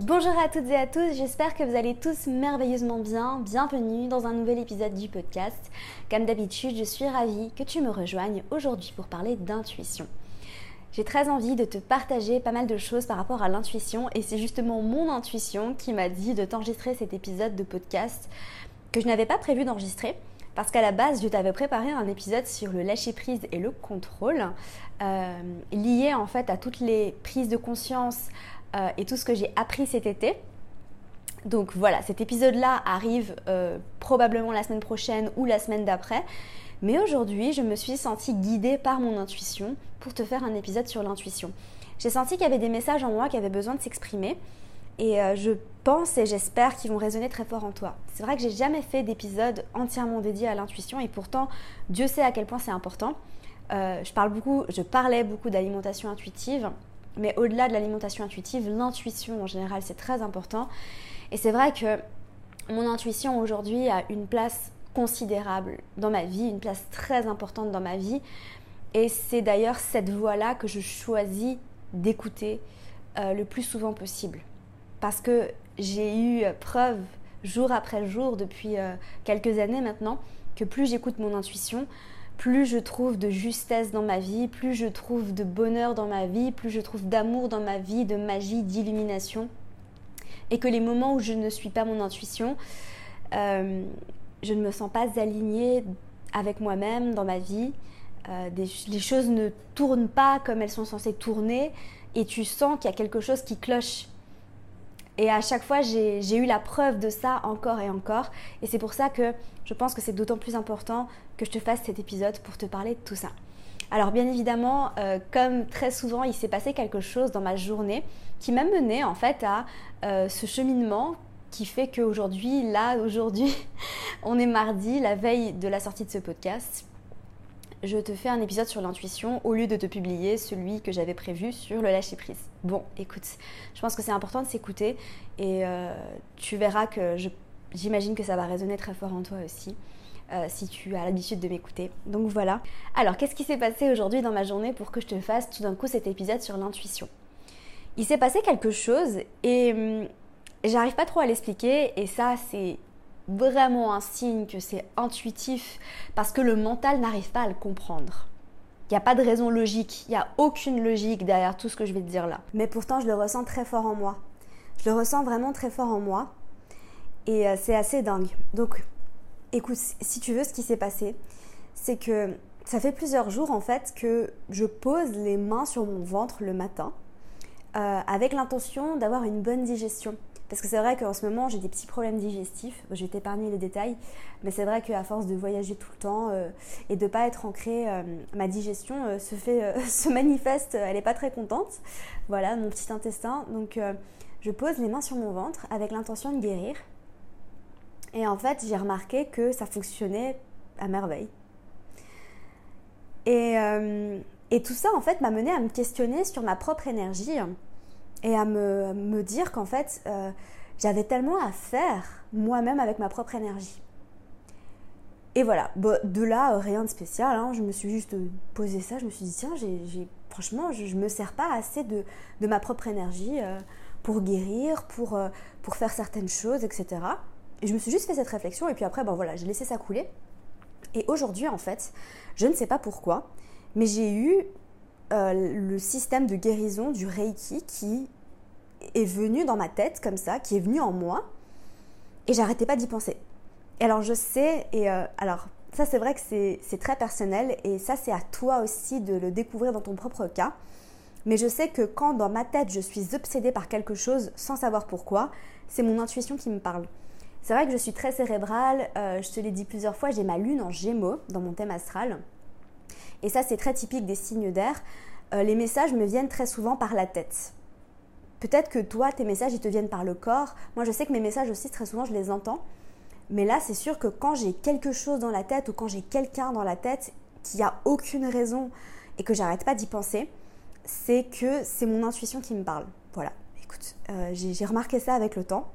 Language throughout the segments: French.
Bonjour à toutes et à tous, j'espère que vous allez tous merveilleusement bien. Bienvenue dans un nouvel épisode du podcast. Comme d'habitude, je suis ravie que tu me rejoignes aujourd'hui pour parler d'intuition. J'ai très envie de te partager pas mal de choses par rapport à l'intuition et c'est justement mon intuition qui m'a dit de t'enregistrer cet épisode de podcast que je n'avais pas prévu d'enregistrer parce qu'à la base, je t'avais préparé un épisode sur le lâcher-prise et le contrôle, euh, lié en fait à toutes les prises de conscience, euh, et tout ce que j'ai appris cet été. Donc voilà, cet épisode-là arrive euh, probablement la semaine prochaine ou la semaine d'après. Mais aujourd'hui, je me suis sentie guidée par mon intuition pour te faire un épisode sur l'intuition. J'ai senti qu'il y avait des messages en moi qui avaient besoin de s'exprimer. Et euh, je pense et j'espère qu'ils vont résonner très fort en toi. C'est vrai que j'ai jamais fait d'épisode entièrement dédié à l'intuition et pourtant, Dieu sait à quel point c'est important. je parle beaucoup, je parlais beaucoup d'alimentation intuitive mais au-delà de l'alimentation intuitive, l'intuition en général, c'est très important. Et c'est vrai que mon intuition aujourd'hui a une place considérable dans ma vie, une place très importante dans ma vie. Et c'est d'ailleurs cette voie-là que je choisis d'écouter euh, le plus souvent possible. Parce que j'ai eu preuve jour après jour depuis euh, quelques années maintenant que plus j'écoute mon intuition, plus je trouve de justesse dans ma vie, plus je trouve de bonheur dans ma vie, plus je trouve d'amour dans ma vie, de magie, d'illumination. Et que les moments où je ne suis pas mon intuition, euh, je ne me sens pas alignée avec moi-même dans ma vie. Euh, les choses ne tournent pas comme elles sont censées tourner et tu sens qu'il y a quelque chose qui cloche. Et à chaque fois, j'ai eu la preuve de ça encore et encore. Et c'est pour ça que je pense que c'est d'autant plus important que je te fasse cet épisode pour te parler de tout ça. Alors bien évidemment, euh, comme très souvent, il s'est passé quelque chose dans ma journée qui m'a mené en fait à euh, ce cheminement qui fait qu'aujourd'hui, là, aujourd'hui, on est mardi, la veille de la sortie de ce podcast je te fais un épisode sur l'intuition au lieu de te publier celui que j'avais prévu sur le lâcher prise. Bon, écoute, je pense que c'est important de s'écouter et euh, tu verras que j'imagine que ça va résonner très fort en toi aussi. Euh, si tu as l'habitude de m'écouter. Donc voilà. Alors, qu'est-ce qui s'est passé aujourd'hui dans ma journée pour que je te fasse tout d'un coup cet épisode sur l'intuition? Il s'est passé quelque chose et hum, j'arrive pas trop à l'expliquer et ça c'est vraiment un signe que c'est intuitif parce que le mental n'arrive pas à le comprendre. Il n'y a pas de raison logique, il n'y a aucune logique derrière tout ce que je vais te dire là. Mais pourtant, je le ressens très fort en moi. Je le ressens vraiment très fort en moi. Et euh, c'est assez dingue. Donc, écoute, si tu veux, ce qui s'est passé, c'est que ça fait plusieurs jours en fait que je pose les mains sur mon ventre le matin euh, avec l'intention d'avoir une bonne digestion. Parce que c'est vrai qu'en ce moment, j'ai des petits problèmes digestifs. Je vais t'épargner les détails. Mais c'est vrai qu'à force de voyager tout le temps euh, et de ne pas être ancrée, ma digestion se, fait, se manifeste. Elle n'est pas très contente. Voilà, mon petit intestin. Donc, je pose les mains sur mon ventre avec l'intention de guérir. Et en fait, j'ai remarqué que ça fonctionnait à merveille. Et, et tout ça, en fait, m'a mené à me questionner sur ma propre énergie et à me, dire qu'en fait, euh, j'avais tellement à faire moi-même avec ma propre énergie. Et voilà, de là, euh, rien de spécial, hein. je me suis juste posé ça, je me suis dit, tiens, j'ai, franchement, je ne me sers pas assez de, ma propre énergie euh, pour guérir, pour, pour faire certaines choses, etc. Je me suis juste fait cette réflexion, et puis après, ben voilà, j'ai laissé ça couler. Et aujourd'hui, en fait, je ne sais pas pourquoi, mais j'ai eu euh, le système de guérison du Reiki qui est venu dans ma tête comme ça, qui est venu en moi, et j'arrêtais pas d'y penser. Et alors je sais, et euh, alors ça c'est vrai que c'est très personnel, et ça c'est à toi aussi de le découvrir dans ton propre cas. Mais je sais que quand dans ma tête je suis obsédée par quelque chose sans savoir pourquoi, c'est mon intuition qui me parle. C'est vrai que je suis très cérébrale, euh, je te l'ai dit plusieurs fois, j'ai ma lune en gémeaux dans mon thème astral. Et ça, c'est très typique des signes d'air. Euh, les messages me viennent très souvent par la tête. Peut-être que toi, tes messages, ils te viennent par le corps. Moi, je sais que mes messages aussi, très souvent, je les entends. Mais là, c'est sûr que quand j'ai quelque chose dans la tête ou quand j'ai quelqu'un dans la tête qui a aucune raison et que j'arrête pas d'y penser, c'est que c'est mon intuition qui me parle. Voilà, écoute, euh, j'ai remarqué ça avec le temps.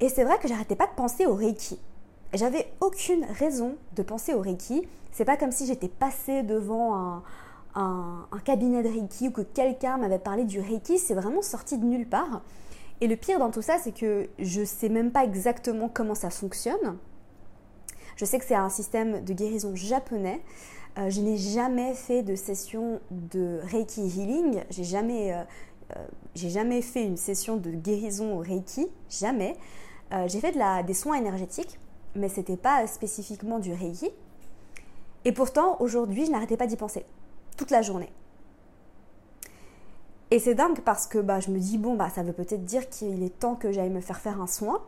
Et c'est vrai que j'arrêtais pas de penser au Reiki. J'avais aucune raison de penser au Reiki. C'est pas comme si j'étais passée devant un, cabinet de Reiki ou que quelqu'un m'avait parlé du Reiki. C'est vraiment sorti de nulle part. Et le pire dans tout ça, c'est que je sais même pas exactement comment ça fonctionne. Je sais que c'est un système de guérison japonais. Euh, je n'ai jamais fait de session de Reiki Healing. J'ai jamais, euh, euh, j'ai jamais fait une session de guérison au Reiki. Jamais. J'ai fait des soins énergétiques, mais c'était pas spécifiquement du Reiki. Et pourtant, aujourd'hui, je n'arrêtais pas d'y penser toute la journée. Et c'est dingue parce que bah, je me dis, bon, bah, ça veut peut-être dire qu'il est temps que j'aille me faire faire un soin.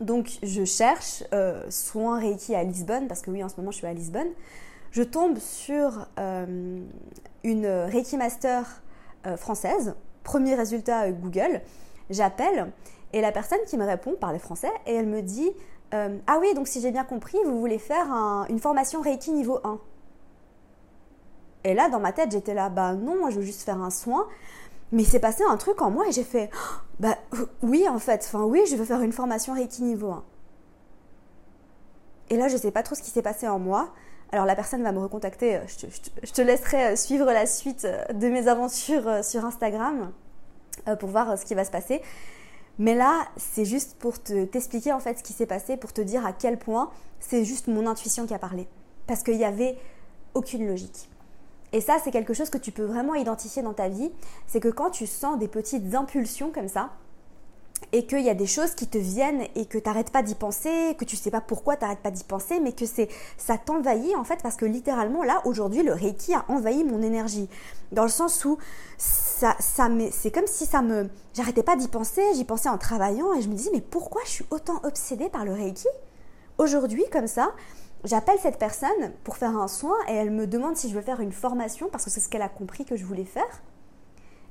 Donc je cherche euh, soin Reiki à Lisbonne, parce que oui, en ce moment je suis à Lisbonne. Je tombe sur euh, une Reiki Master euh, française, premier résultat Google. J'appelle et la personne qui me répond parle français et elle me dit Ah oui, donc si j'ai bien compris, vous voulez faire une formation Reiki niveau 1. Et là, dans ma tête, j'étais là, bah non, je veux juste faire un soin. Mais il s'est passé un truc en moi et j'ai fait, bah oui en fait, enfin oui, je veux faire une formation Reiki niveau 1. Et là, je ne sais pas trop ce qui s'est passé en moi. Alors la personne va me recontacter, je te, laisserai euh, suivre la suite euh, de mes aventures euh, sur Instagram pour voir ce qui va se passer. Mais là, c'est juste pour t'expliquer en fait ce qui s'est passé, pour te dire à quel point c'est juste mon intuition qui a parlé. Parce qu'il n'y avait aucune logique. Et ça, c'est quelque chose que tu peux vraiment identifier dans ta vie. C'est que quand tu sens des petites impulsions comme ça, et qu'il y a des choses qui te viennent et que tu n'arrêtes pas d'y penser, que tu sais pas pourquoi tu n'arrêtes pas d'y penser, mais que c'est ça t'envahit en fait parce que littéralement là aujourd'hui le Reiki a envahi mon énergie dans le sens où ça, ça c'est comme si ça me j'arrêtais pas d'y penser, j'y pensais en travaillant et je me disais mais pourquoi je suis autant obsédée par le Reiki? Aujourd'hui comme ça J'appelle cette personne pour faire un soin et elle me demande si je veux faire une formation parce que c'est ce qu'elle a compris que je voulais faire.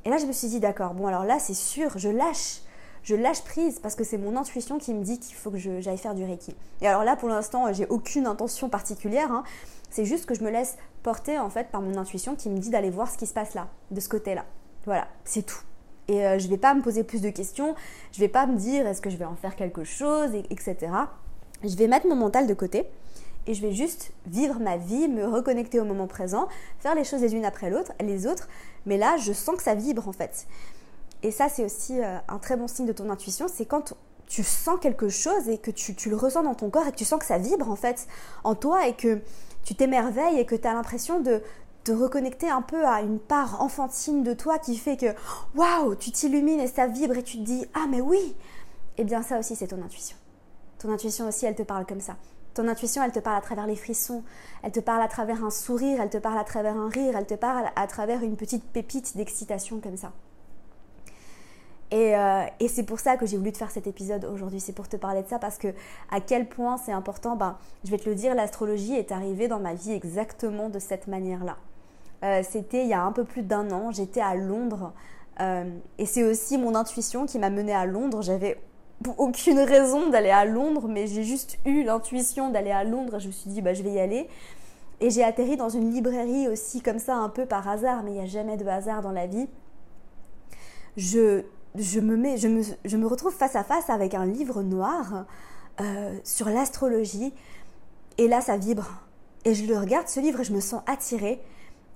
Et là, je me suis dit, d'accord, bon, alors là, c'est sûr, je lâche. Je lâche prise parce que c'est mon intuition qui me dit qu'il faut que j'aille faire du Reiki. Et alors là, pour l'instant, j'ai aucune intention particulière. Hein. C'est juste que je me laisse porter en fait par mon intuition qui me dit d'aller voir ce qui se passe là, de ce côté-là. Voilà, c'est tout. Et euh, je ne vais pas me poser plus de questions. Je ne vais pas me dire est-ce que je vais en faire quelque chose, etc. Je vais mettre mon mental de côté et je vais juste vivre ma vie, me reconnecter au moment présent, faire les choses les unes après l'autre, les autres, mais là je sens que ça vibre en fait. Et ça c'est aussi euh, un très bon signe de ton intuition, c'est quand tu sens quelque chose et que tu, le ressens dans ton corps et que tu sens que ça vibre en fait en toi et que tu t'émerveilles et que tu as l'impression de te reconnecter un peu à une part enfantine de toi qui fait que waouh, tu t'illumines et ça vibre et tu te dis ah mais oui. Eh bien ça aussi c'est ton intuition. Ton intuition aussi elle te parle comme ça. Ton intuition, elle te parle à travers les frissons, elle te parle à travers un sourire, elle te parle à travers un rire, elle te parle à travers une petite pépite d'excitation comme ça. Et, euh, c'est pour ça que j'ai voulu te faire cet épisode aujourd'hui, c'est pour te parler de ça parce que à quel point c'est important, ben, je vais te le dire, l'astrologie est arrivée dans ma vie exactement de cette manière-là. Euh, c'était il y a un peu plus d'un an, j'étais à Londres euh, et c'est aussi mon intuition qui m'a menée à Londres. J'avais aucune raison d'aller à Londres, mais j'ai juste eu l'intuition d'aller à Londres. Je me suis dit, bah, je vais y aller. Et j'ai atterri dans une librairie aussi, comme ça, un peu par hasard, mais il n'y a jamais de hasard dans la vie. Je, je, me, retrouve face à face avec un livre noir euh, sur l'astrologie. Et là, ça vibre. Et je le regarde, ce livre, et je me sens attirée.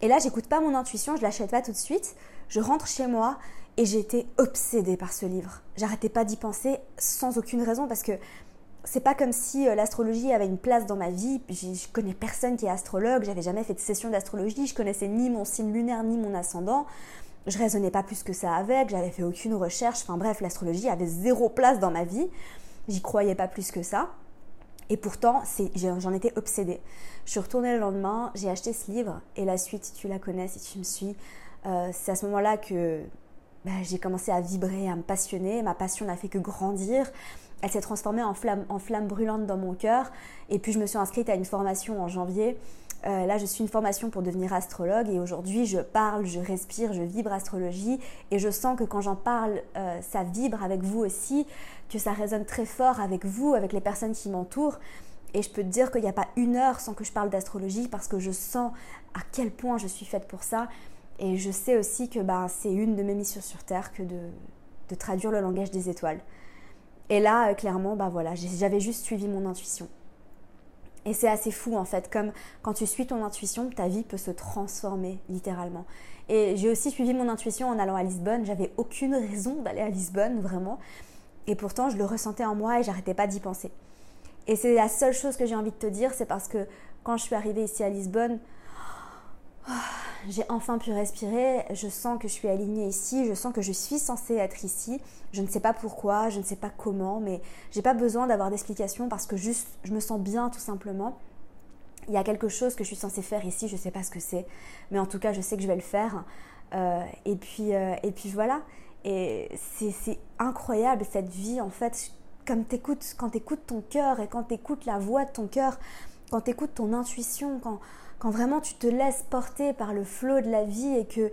Et là, j'écoute pas mon intuition, je l'achète pas tout de suite. Je rentre chez moi et j'étais obsédée par ce livre. J'arrêtais pas d'y penser sans aucune raison parce que c'est pas comme si euh, l'astrologie avait une place dans ma vie. Je connais personne qui est astrologue, j'avais jamais fait de session d'astrologie, je connaissais ni mon signe lunaire ni mon ascendant. Je raisonnais pas plus que ça avec, j'avais fait aucune recherche. Enfin bref, l'astrologie avait zéro place dans ma vie. J'y croyais pas plus que ça. Et pourtant, j'en étais obsédée. Je suis retournée le lendemain, j'ai acheté ce livre et la suite, tu la connais si tu me suis. Euh, c'est à ce moment-là que bah, j'ai commencé à vibrer, à me passionner. Ma passion n'a fait que grandir. Elle s'est transformée en flamme, en flamme brûlante dans mon cœur. Et puis je me suis inscrite à une formation en janvier Euh, là, je suis une formation pour devenir astrologue et aujourd'hui, je parle, je respire, je vibre astrologie et je sens que quand j'en parle, euh, ça vibre avec vous aussi, que ça résonne très fort avec vous, avec les personnes qui m'entourent. Et je peux te dire qu'il n'y a pas une heure sans que je parle d'astrologie parce que je sens à quel point je suis faite pour ça. Et je sais aussi que bah, c'est une de mes missions sur Terre que de, traduire le langage des étoiles. Et là, euh, clairement, bah voilà, j'avais juste suivi mon intuition. Et c'est assez fou en fait, comme quand tu suis ton intuition, ta vie peut se transformer littéralement. Et j'ai aussi suivi mon intuition en allant à Lisbonne. J'avais aucune raison d'aller à Lisbonne, vraiment. Et pourtant, je le ressentais en moi et j'arrêtais pas d'y penser. Et c'est la seule chose que j'ai envie de te dire, c'est parce que quand je suis arrivée ici à Lisbonne, j'ai enfin pu respirer, je sens que je suis alignée ici, je sens que je suis censée être ici. Je ne sais pas pourquoi, je ne sais pas comment, mais j'ai pas besoin d'avoir d'explication parce que juste je me sens bien tout simplement. Il y a quelque chose que je suis censée faire ici, je ne sais pas ce que c'est, mais en tout cas je sais que je vais le faire. Euh, et, puis, euh, et puis voilà, et c'est incroyable cette vie en fait, comme écoutes, quand tu écoutes ton cœur et quand tu écoutes la voix de ton cœur, quand tu écoutes ton intuition, quand, quand vraiment tu te laisses porter par le flot de la vie et que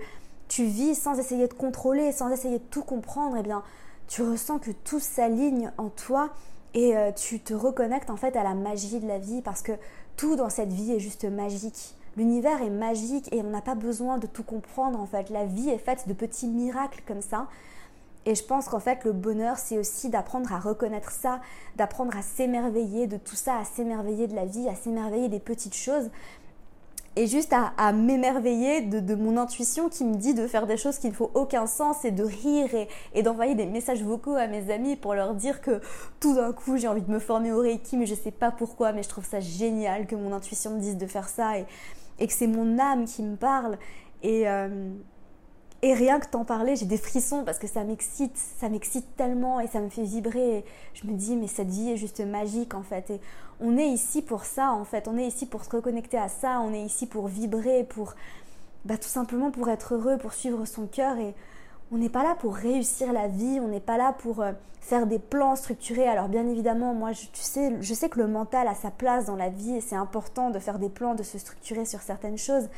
tu vis sans essayer de contrôler, sans essayer de tout comprendre, eh bien, tu ressens que tout s'aligne en toi et euh, tu te reconnectes en fait à la magie de la vie parce que tout dans cette vie est juste magique. L'univers est magique et on n'a pas besoin de tout comprendre en fait. La vie est faite de petits miracles comme ça. Et je pense qu'en fait, le bonheur, c'est aussi d'apprendre à reconnaître ça, d'apprendre à s'émerveiller de tout ça, à s'émerveiller de la vie, à s'émerveiller des petites choses et juste à, m'émerveiller de, mon intuition qui me dit de faire des choses qui ne font aucun sens et de rire et, d'envoyer des messages vocaux à mes amis pour leur dire que tout d'un coup j'ai envie de me former au Reiki mais je sais pas pourquoi mais je trouve ça génial que mon intuition me dise de faire ça et, que c'est mon âme qui me parle. Et, euh, et rien que t'en parler, j'ai des frissons parce que ça m'excite, ça m'excite tellement et ça me fait vibrer. je me dis, mais cette vie est juste magique en fait. On est ici pour ça en fait. On est ici pour se reconnecter à ça. On est ici pour vibrer, pour bah, tout simplement pour être heureux, pour suivre son cœur. Et on n'est pas là pour réussir la vie. On n'est pas là pour euh, faire des plans structurés. Alors bien évidemment, moi, sais, je sais que le mental a sa place dans la vie et c'est important de faire des plans, de se structurer sur certaines choses.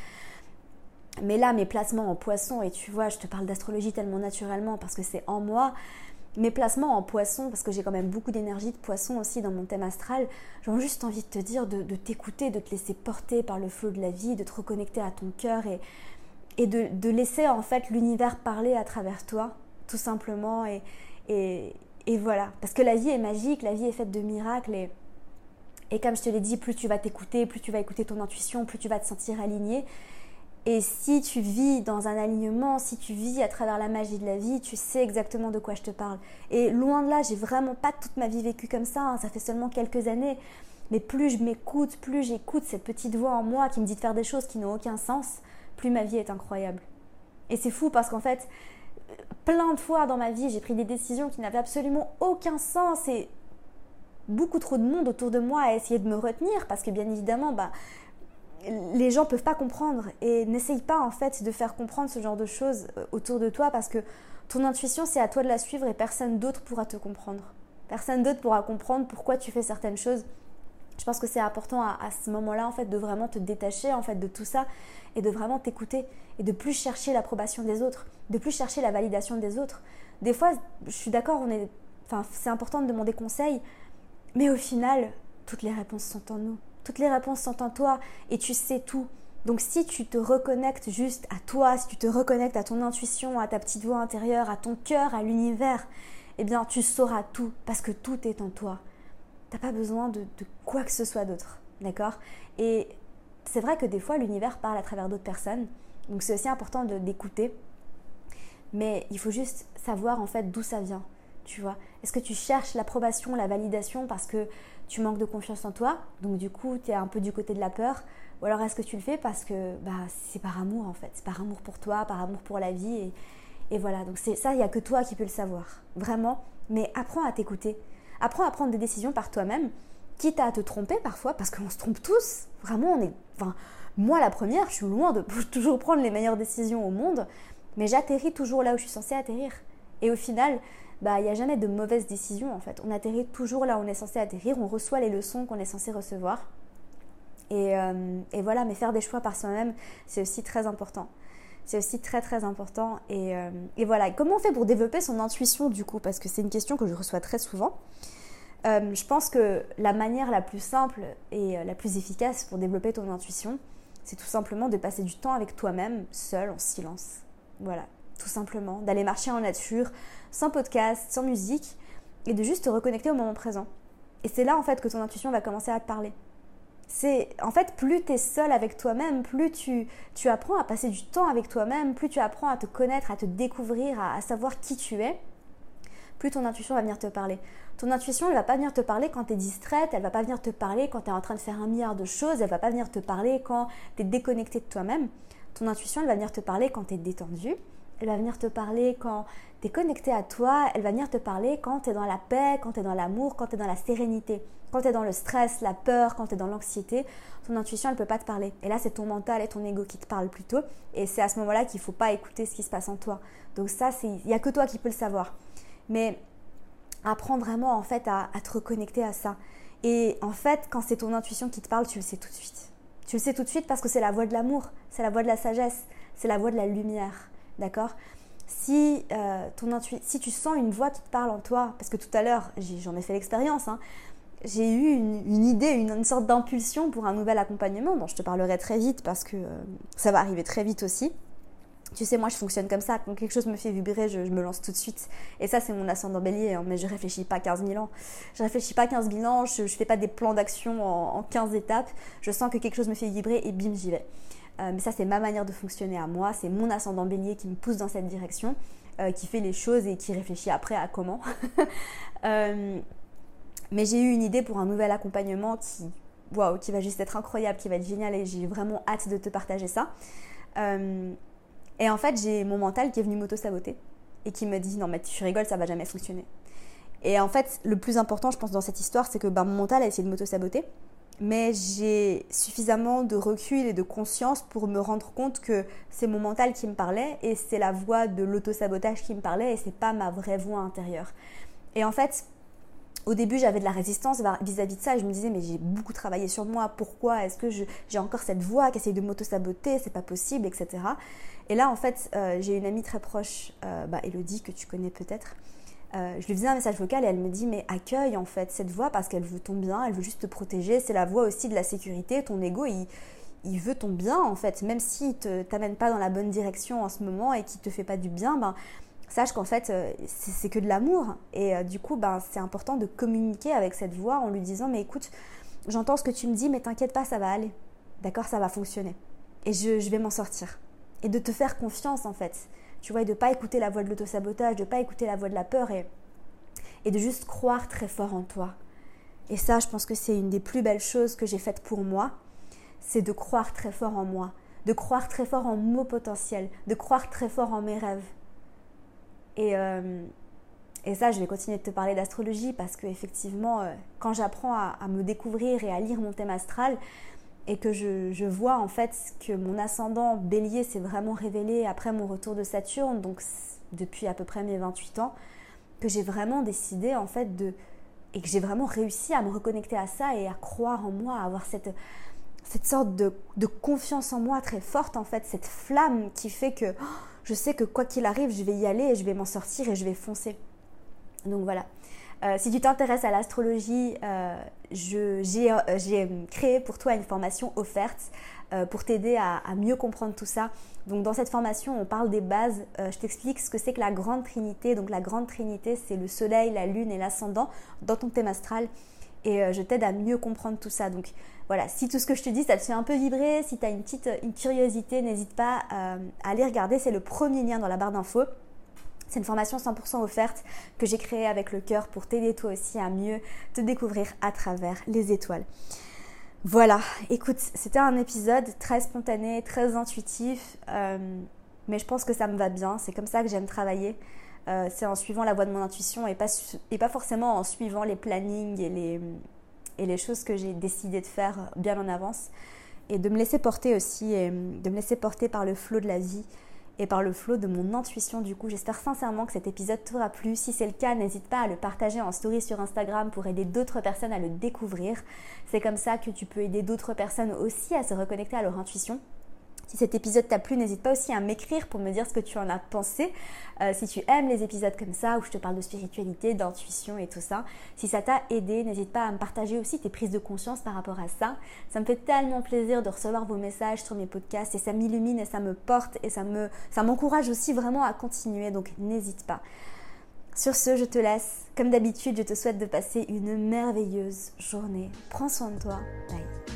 Mais là, mes placements en poisson, et tu vois, je te parle d'astrologie tellement naturellement parce que c'est en moi, mes placements en poisson, parce que j'ai quand même beaucoup d'énergie de poisson aussi dans mon thème astral, j'ai juste envie de te dire de, t'écouter, de te laisser porter par le flot de la vie, de te reconnecter à ton cœur et, de, laisser en fait l'univers parler à travers toi, tout simplement. Et, et, et, voilà, parce que la vie est magique, la vie est faite de miracles et, et comme je te l'ai dit, plus tu vas t'écouter, plus tu vas écouter ton intuition, plus tu vas te sentir aligné. Et si tu vis dans un alignement, si tu vis à travers la magie de la vie, tu sais exactement de quoi je te parle. Et loin de là, j'ai vraiment pas toute ma vie vécue comme ça, hein. ça fait seulement quelques années. Mais plus je m'écoute, plus j'écoute cette petite voix en moi qui me dit de faire des choses qui n'ont aucun sens, plus ma vie est incroyable. Et c'est fou parce qu'en fait, plein de fois dans ma vie, j'ai pris des décisions qui n'avaient absolument aucun sens et beaucoup trop de monde autour de moi a essayé de me retenir parce que bien évidemment, bah, les gens peuvent pas comprendre et n'essaye pas en fait de faire comprendre ce genre de choses euh, autour de toi parce que ton intuition c'est à toi de la suivre et personne d'autre pourra te comprendre. Personne d'autre pourra comprendre pourquoi tu fais certaines choses. Je pense que c'est important à, ce moment-là en fait de vraiment te détacher en fait de tout ça et de vraiment t'écouter et de plus chercher l'approbation des autres, de plus chercher la validation des autres. Des fois, je suis d'accord, on est, enfin, c'est important de demander conseil, mais au final, toutes les réponses sont en nous. Toutes les réponses sont en toi et tu sais tout. Donc si tu te reconnectes juste à toi, si tu te reconnectes à ton intuition, à ta petite voix intérieure, à ton cœur, à l'univers, eh bien tu sauras tout parce que tout est en toi. T'as pas besoin de, quoi que ce soit d'autre, d'accord? Et c'est vrai que des fois l'univers parle à travers d'autres personnes, donc c'est aussi important d'écouter. Mais il faut juste savoir en fait d'où ça vient, tu vois. Est-ce que tu cherches l'approbation, la validation parce que tu manques de confiance en toi, donc du coup tu es un peu du côté de la peur, ou alors est-ce que tu le fais parce que bah, c'est par amour en fait, c'est par amour pour toi, par amour pour la vie, et, voilà, donc ça, il n'y a que toi qui peux le savoir, vraiment, mais apprends à t'écouter, apprends à prendre des décisions par toi-même, quitte à te tromper parfois, parce qu'on se trompe tous, vraiment on est, enfin, moi la première, je suis loin de toujours prendre les meilleures décisions au monde, mais j'atterris toujours là où je suis censée atterrir, et au final, bah il n'y a jamais de mauvaise décision en fait. On atterrit toujours là où on est censé atterrir, on reçoit les leçons qu'on est censé recevoir. Et, euh, voilà, mais faire des choix par soi-même, c'est aussi très important. C'est aussi très très important. Et, euh, voilà, comment on fait pour développer son intuition du coup? Parce que c'est une question que je reçois très souvent. Euh, je pense que la manière la plus simple et la plus efficace pour développer ton intuition, c'est tout simplement de passer du temps avec toi-même, seul, en silence. Voilà, tout simplement. D'aller marcher en nature, sans podcast, sans musique, et de juste te reconnecter au moment présent. Et c'est là en fait que ton intuition va commencer à te parler. C'est en fait plus tu es seul avec toi-même, plus tu, tu apprends à passer du temps avec toi-même, plus tu apprends à te connaître, à te découvrir, à, savoir qui tu es, plus ton intuition va venir te parler. Ton intuition, elle va pas venir te parler quand tu es distraite, elle va pas venir te parler quand tu es en train de faire un milliard de choses, elle va pas venir te parler quand tu es déconnecté de toi-même. Ton intuition, elle va venir te parler quand tu es détendu, elle va venir te parler quand tu es connecté à toi, elle va venir te parler quand tu es dans la paix, quand tu es dans l'amour, quand tu es dans la sérénité. Quand tu es dans le stress, la peur, quand tu es dans l'anxiété, ton intuition, elle peut pas te parler. Et là, c'est ton mental et ton ego qui te parlent plutôt. Et c'est à ce moment-là qu'il faut pas écouter ce qui se passe en toi. Donc ça, il n'y a que toi qui peux le savoir. Mais apprends vraiment, en fait, à, à te reconnecter à ça. Et en fait, quand c'est ton intuition qui te parle, tu le sais tout de suite. Tu le sais tout de suite parce que c'est la voix de l'amour, c'est la voix de la sagesse, c'est la voix de la lumière. D'accord? Si, euh, si tu sens une voix qui te parle en toi, parce que tout à l'heure, j'en ai, fait l'expérience, hein, j'ai eu une, idée, une, sorte d'impulsion pour un nouvel accompagnement dont je te parlerai très vite parce que euh, ça va arriver très vite aussi. Tu sais, moi je fonctionne comme ça. Quand quelque chose me fait vibrer, je, me lance tout de suite. Et ça, c'est mon ascendant bélier, hein, mais je réfléchis pas 15 000 ans. Je réfléchis pas 15 000 ans, je, ne fais pas des plans d'action en, en 15 étapes. Je sens que quelque chose me fait vibrer et bim, j'y vais. Euh, mais ça, c'est ma manière de fonctionner à moi. C'est mon ascendant bélier qui me pousse dans cette direction, euh, qui fait les choses et qui réfléchit après à comment. Euh, mais j'ai eu une idée pour un nouvel accompagnement qui, qui va juste être incroyable, qui va être génial et j'ai vraiment hâte de te partager ça. et en fait, j'ai mon mental qui est venu m'auto-saboter et qui me dit non mais tu rigoles, ça va jamais fonctionner. Et en fait, le plus important, je pense, dans cette histoire, c'est que ben, mon mental a essayé de m'auto-saboter mais j'ai suffisamment de recul et de conscience pour me rendre compte que c'est mon mental qui me parlait et c'est la voix de l'auto-sabotage qui me parlait et c'est pas ma vraie voix intérieure. Et en fait, au début, j'avais de la résistance vis-à-vis de ça je me disais, mais j'ai beaucoup travaillé sur moi, pourquoi est-ce que j'ai encore cette voix qui essaye de m'auto-saboter, c'est pas possible, etc. Et là, en fait, euh, j'ai une amie très proche, euh, bah, Elodie, que tu connais peut-être, euh, je lui faisais un message vocal et elle me dit mais accueille en fait cette voix parce qu'elle veut ton bien, elle veut juste te protéger, c'est la voix aussi de la sécurité, ton ego il, il veut ton bien en fait, même s'il ne t'amène pas dans la bonne direction en ce moment et qu'il te fait pas du bien, ben, sache qu'en fait euh, c'est que de l'amour. Et euh, du coup ben, c'est important de communiquer avec cette voix en lui disant mais écoute j'entends ce que tu me dis mais t'inquiète pas ça va aller, d'accord ça va fonctionner. Et je, je vais m'en sortir. Et de te faire confiance en fait tu vois, et de pas écouter la voix de l'autosabotage, de pas écouter la voix de la peur et, et de juste croire très fort en toi. Et ça, je pense que c'est une des plus belles choses que j'ai faites pour moi, c'est de croire très fort en moi, de croire très fort en mon potentiel, de croire très fort en mes rêves. Et, euh, et ça, je vais continuer de te parler d'astrologie parce que effectivement, euh, quand j'apprends à, me découvrir et à lire mon thème astral, et que je, vois en fait que mon ascendant bélier s'est vraiment révélé après mon retour de Saturne, donc depuis à peu près mes 28 ans, que j'ai vraiment décidé en fait de... et que j'ai vraiment réussi à me reconnecter à ça et à croire en moi, à avoir cette, cette sorte de, de confiance en moi très forte en fait, cette flamme qui fait que oh, je sais que quoi qu'il arrive, je vais y aller et je vais m'en sortir et je vais foncer. Donc voilà. Euh, si tu t'intéresses à l'astrologie, euh, euh, j'ai créé pour toi une formation offerte pour t'aider à, mieux comprendre tout ça. Donc dans cette formation, on parle des bases. je t'explique ce que c'est que la grande trinité. Donc la grande trinité, c'est le soleil, la lune et l'ascendant dans ton thème astral. Et je t'aide à mieux comprendre tout ça. Donc voilà, si tout ce que je te dis, ça te fait un peu vibrer, si tu as une petite curiosité, n'hésite pas à aller regarder. C'est le premier lien dans la barre d'infos. C'est une formation 100% offerte que j'ai créée avec le cœur pour t'aider toi aussi à mieux te découvrir à travers les étoiles. Voilà, écoute, c'était un épisode très spontané, très intuitif, euh, mais je pense que ça me va bien, c'est comme ça que j'aime travailler. Euh, c'est en suivant la voie de mon intuition et pas, forcément en suivant les plannings et les, choses que j'ai décidé de faire bien en avance. Et de me laisser porter aussi, de me laisser porter par le flot de la vie et par le flot de mon intuition. Du coup, j'espère sincèrement que cet épisode t'aura plu. Si c'est le cas, n'hésite pas à le partager en story sur Instagram pour aider d'autres personnes à le découvrir. C'est comme ça que tu peux aider d'autres personnes aussi à se reconnecter à leur intuition. Si cet épisode t'a plu, n'hésite pas aussi à m'écrire pour me dire ce que tu en as pensé. Euh, si tu aimes les épisodes comme ça, où je te parle de spiritualité, d'intuition et tout ça, si ça t'a aidé, n'hésite pas à me partager aussi tes prises de conscience par rapport à ça. Ça me fait tellement plaisir de recevoir vos messages sur mes podcasts et ça m'illumine et ça me porte et ça me, ça m'encourage aussi vraiment à continuer. Donc n'hésite pas. Sur ce, je te laisse. Comme d'habitude, je te souhaite de passer une merveilleuse journée. Prends soin de toi. Bye.